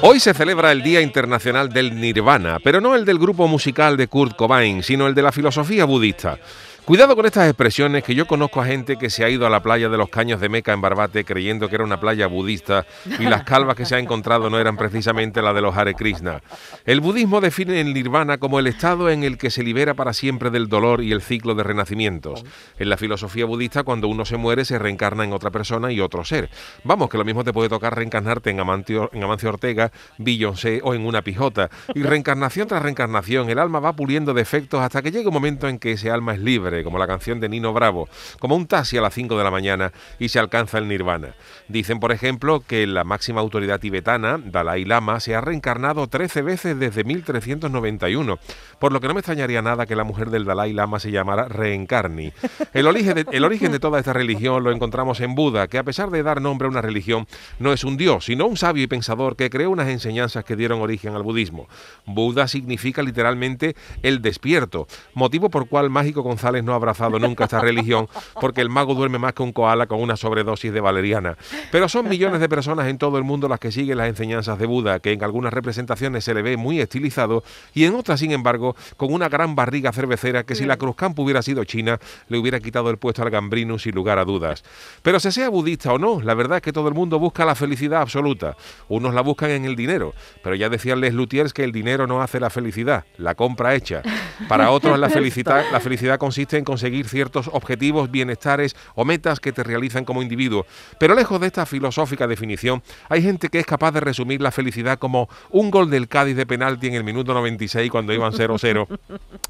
Hoy se celebra el Día Internacional del Nirvana, pero no el del grupo musical de Kurt Cobain, sino el de la filosofía budista. Cuidado con estas expresiones que yo conozco a gente que se ha ido a la playa de los Caños de Meca en Barbate creyendo que era una playa budista y las calvas que se ha encontrado no eran precisamente las de los Hare Krishna. El budismo define el nirvana como el estado en el que se libera para siempre del dolor y el ciclo de renacimientos. En la filosofía budista cuando uno se muere se reencarna en otra persona y otro ser. Vamos, que lo mismo te puede tocar reencarnarte en Amancio, en Amancio Ortega, Beyoncé o en una pijota. Y reencarnación tras reencarnación, el alma va puliendo defectos hasta que llega un momento en que ese alma es libre como la canción de Nino Bravo, como un taxi a las 5 de la mañana y se alcanza el nirvana. Dicen, por ejemplo, que la máxima autoridad tibetana, Dalai Lama, se ha reencarnado 13 veces desde 1391, por lo que no me extrañaría nada que la mujer del Dalai Lama se llamara Reencarni. El origen, de, el origen de toda esta religión lo encontramos en Buda, que a pesar de dar nombre a una religión, no es un dios, sino un sabio y pensador que creó unas enseñanzas que dieron origen al budismo. Buda significa literalmente el despierto, motivo por cual Mágico González no ha abrazado nunca esta religión, porque el mago duerme más que un koala con una sobredosis de valeriana. Pero son millones de personas en todo el mundo las que siguen las enseñanzas de Buda, que en algunas representaciones se le ve muy estilizado y en otras, sin embargo, con una gran barriga cervecera que si la Cruzcampo hubiera sido China, le hubiera quitado el puesto al Gambrino sin lugar a dudas. Pero se sea budista o no, la verdad es que todo el mundo busca la felicidad absoluta. Unos la buscan en el dinero, pero ya decían Les Lutiers que el dinero no hace la felicidad, la compra hecha. Para otros la felicidad, la felicidad consiste en conseguir ciertos objetivos, bienestares o metas que te realizan como individuo. Pero lejos de esta filosófica definición, hay gente que es capaz de resumir la felicidad como un gol del Cádiz de penalti en el minuto 96 cuando iban 0-0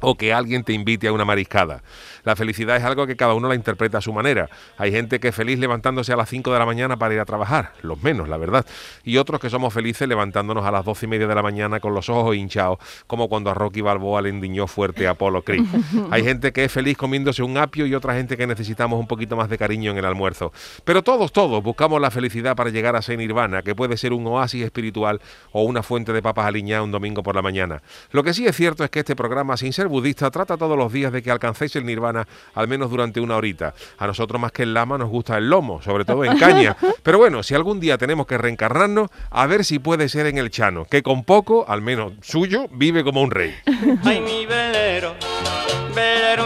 o que alguien te invite a una mariscada. La felicidad es algo que cada uno la interpreta a su manera. Hay gente que es feliz levantándose a las 5 de la mañana para ir a trabajar, los menos, la verdad. Y otros que somos felices levantándonos a las 12 y media de la mañana con los ojos hinchados, como cuando a Rocky Balboa le endiñó fuerte a Apolo Creed. Hay gente que es feliz comiéndose un apio y otra gente que necesitamos un poquito más de cariño en el almuerzo. Pero todos, todos buscamos la felicidad para llegar a ser nirvana, que puede ser un oasis espiritual o una fuente de papas aliñadas un domingo por la mañana. Lo que sí es cierto es que este programa, sin ser budista, trata todos los días de que alcancéis el nirvana al menos durante una horita. A nosotros más que el lama nos gusta el lomo, sobre todo en caña. Pero bueno, si algún día tenemos que reencarnarnos, a ver si puede ser en el Chano, que con poco, al menos suyo, vive como un rey. Ay, mi velero, velero